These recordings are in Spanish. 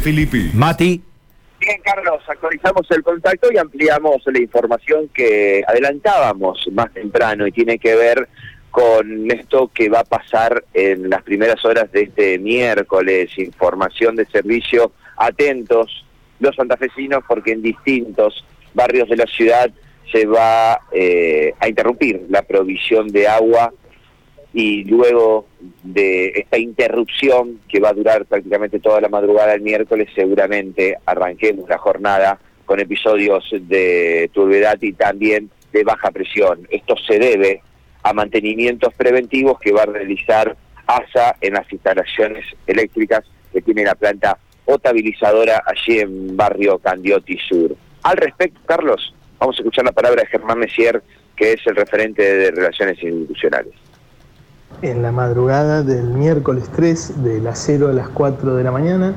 Felipe. Mati. Bien, Carlos, actualizamos el contacto y ampliamos la información que adelantábamos más temprano y tiene que ver con esto que va a pasar en las primeras horas de este miércoles, información de servicio, atentos los santafesinos porque en distintos barrios de la ciudad se va eh, a interrumpir la provisión de agua y luego de esta interrupción que va a durar prácticamente toda la madrugada del miércoles, seguramente arranquemos la jornada con episodios de turbiedad y también de baja presión. Esto se debe a mantenimientos preventivos que va a realizar ASA en las instalaciones eléctricas que tiene la planta potabilizadora allí en barrio Candioti Sur. Al respecto, Carlos, vamos a escuchar la palabra de Germán Messier, que es el referente de Relaciones Institucionales en la madrugada del miércoles 3 de las 0 a las 4 de la mañana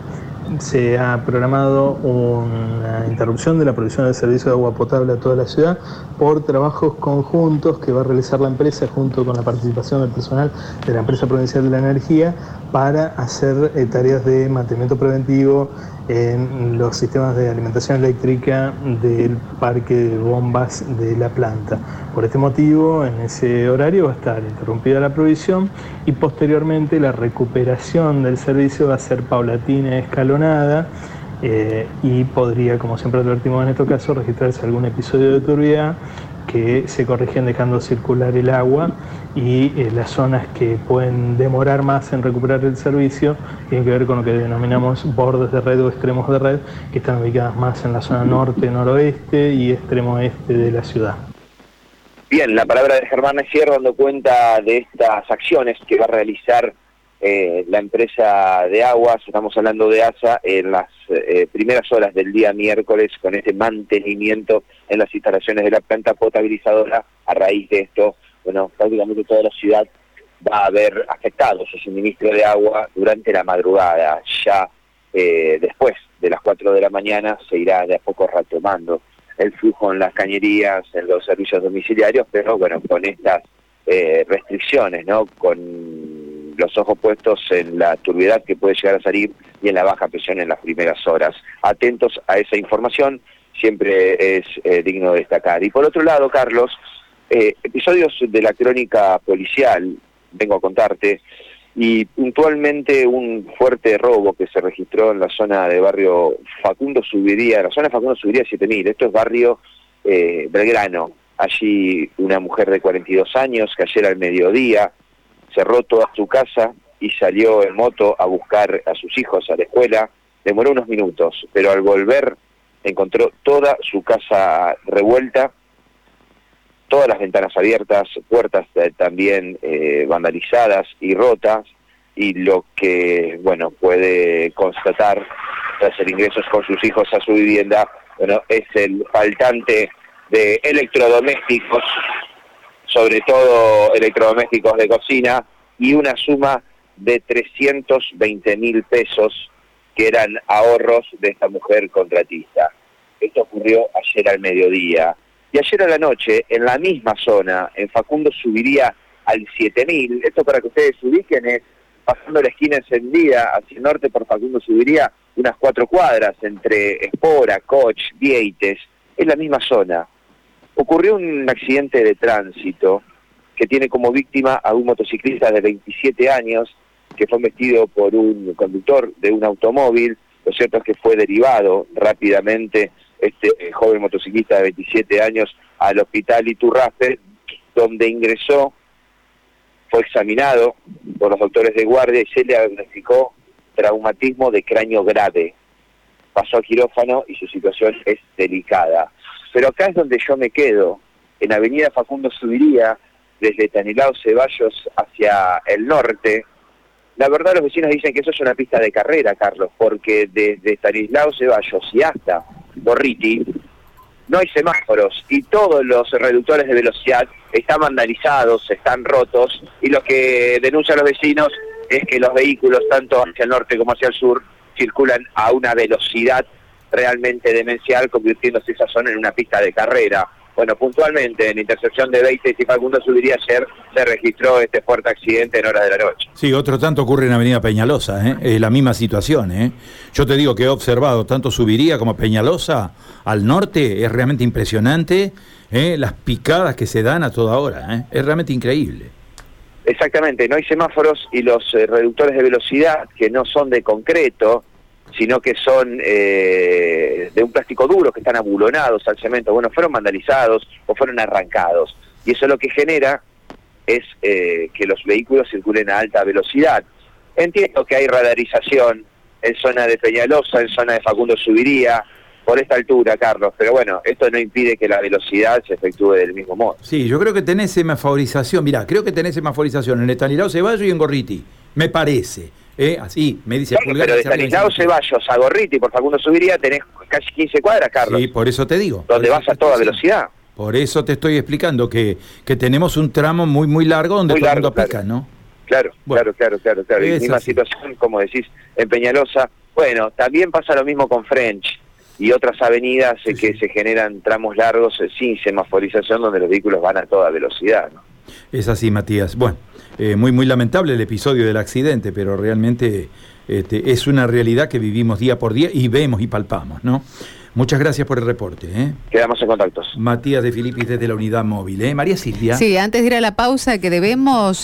se ha programado una interrupción de la provisión del servicio de agua potable a toda la ciudad por trabajos conjuntos que va a realizar la empresa junto con la participación del personal de la empresa provincial de la energía para hacer eh, tareas de mantenimiento preventivo en los sistemas de alimentación eléctrica del parque de bombas de la planta. Por este motivo, en ese horario va a estar interrumpida la provisión y posteriormente la recuperación del servicio va a ser paulatina y escalonada eh, y podría, como siempre advertimos en este caso, registrarse algún episodio de turbidez que se corrigen dejando circular el agua y eh, las zonas que pueden demorar más en recuperar el servicio tienen que ver con lo que denominamos bordes de red o extremos de red, que están ubicadas más en la zona norte, noroeste y extremo este de la ciudad. Bien, la palabra de Germán Messier dando cuenta de estas acciones que va a realizar eh, la empresa de aguas, estamos hablando de ASA, en las eh, primeras horas del día miércoles con este mantenimiento en las instalaciones de la planta potabilizadora. A raíz de esto, bueno, prácticamente toda la ciudad va a haber afectado su suministro de agua durante la madrugada. Ya eh, después de las 4 de la mañana se irá de a poco retomando el flujo en las cañerías, en los servicios domiciliarios, pero bueno, con estas restricciones, ¿no? Con los ojos puestos en la turbiedad que puede llegar a salir y en la baja presión en las primeras horas. Atentos a esa información, siempre es eh, digno de destacar. Y por otro lado, Carlos, eh, episodios de la crónica policial, vengo a contarte, y puntualmente un fuerte robo que se registró en la zona de barrio Facundo Subiría, la zona de Facundo Subiría 7000, esto es barrio eh, Belgrano, allí una mujer de 42 años que ayer al mediodía cerró toda su casa y salió en moto a buscar a sus hijos a la escuela. Demoró unos minutos, pero al volver encontró toda su casa revuelta, todas las ventanas abiertas, puertas eh, también eh, vandalizadas y rotas, y lo que, bueno, puede constatar tras el ingreso con sus hijos a su vivienda, bueno, es el faltante de electrodomésticos sobre todo electrodomésticos de cocina, y una suma de 320 mil pesos que eran ahorros de esta mujer contratista. Esto ocurrió ayer al mediodía. Y ayer a la noche, en la misma zona, en Facundo subiría al 7000. Esto para que ustedes ubiquen es pasando la esquina encendida hacia el norte por Facundo subiría unas cuatro cuadras entre Espora, Coch, Vieites. Es la misma zona ocurrió un accidente de tránsito que tiene como víctima a un motociclista de 27 años que fue vestido por un conductor de un automóvil. Lo cierto es que fue derivado rápidamente este eh, joven motociclista de 27 años al hospital Iturrafe, donde ingresó, fue examinado por los doctores de guardia y se le diagnosticó traumatismo de cráneo grave. Pasó a quirófano y su situación es delicada. Pero acá es donde yo me quedo, en Avenida Facundo Subiría, desde Tanilao Ceballos hacia el norte. La verdad los vecinos dicen que eso es una pista de carrera, Carlos, porque desde Stanislao Ceballos y hasta Borriti no hay semáforos y todos los reductores de velocidad están vandalizados, están rotos y lo que denuncian los vecinos es que los vehículos, tanto hacia el norte como hacia el sur, circulan a una velocidad realmente demencial, convirtiéndose esa zona en una pista de carrera. Bueno, puntualmente en intersección de 20 y Facundo Subiría ayer se registró este fuerte accidente en horas de la noche. Sí, otro tanto ocurre en Avenida Peñalosa, ¿eh? es la misma situación. ¿eh? Yo te digo que he observado tanto Subiría como Peñalosa al norte, es realmente impresionante ¿eh? las picadas que se dan a toda hora, ¿eh? es realmente increíble. Exactamente, no hay semáforos y los eh, reductores de velocidad que no son de concreto, sino que son eh, de un plástico duro, que están abulonados al cemento, bueno, fueron vandalizados o fueron arrancados. Y eso lo que genera es eh, que los vehículos circulen a alta velocidad. Entiendo que hay radarización en zona de Peñalosa, en zona de Facundo Subiría, por esta altura, Carlos, pero bueno, esto no impide que la velocidad se efectúe del mismo modo. Sí, yo creo que tenés semaforización, mirá, creo que tenés semaforización en Estanislao Ceballos y en Gorriti, me parece. ¿Eh? Así, me dice claro, Pero de Estanislao Ceballos a Gorriti, por Facundo Subiría, tenés casi 15 cuadras, Carlos. Sí, por eso te digo. Donde vas a toda velocidad. Por eso te estoy explicando que, que tenemos un tramo muy, muy largo donde todo el mundo pica, ¿no? Claro, claro, claro, claro, claro. Y misma situación, como decís, en Peñalosa. Bueno, también pasa lo mismo con French y otras avenidas eh, que se generan tramos largos eh, sin semaforización donde los vehículos van a toda velocidad. ¿no? Es así, Matías. Bueno, eh, muy, muy lamentable el episodio del accidente, pero realmente este, es una realidad que vivimos día por día y vemos y palpamos, ¿no? Muchas gracias por el reporte. ¿eh? Quedamos en contactos. Matías de Filipis desde la unidad móvil. ¿eh? María Silvia. Sí, antes de ir a la pausa que debemos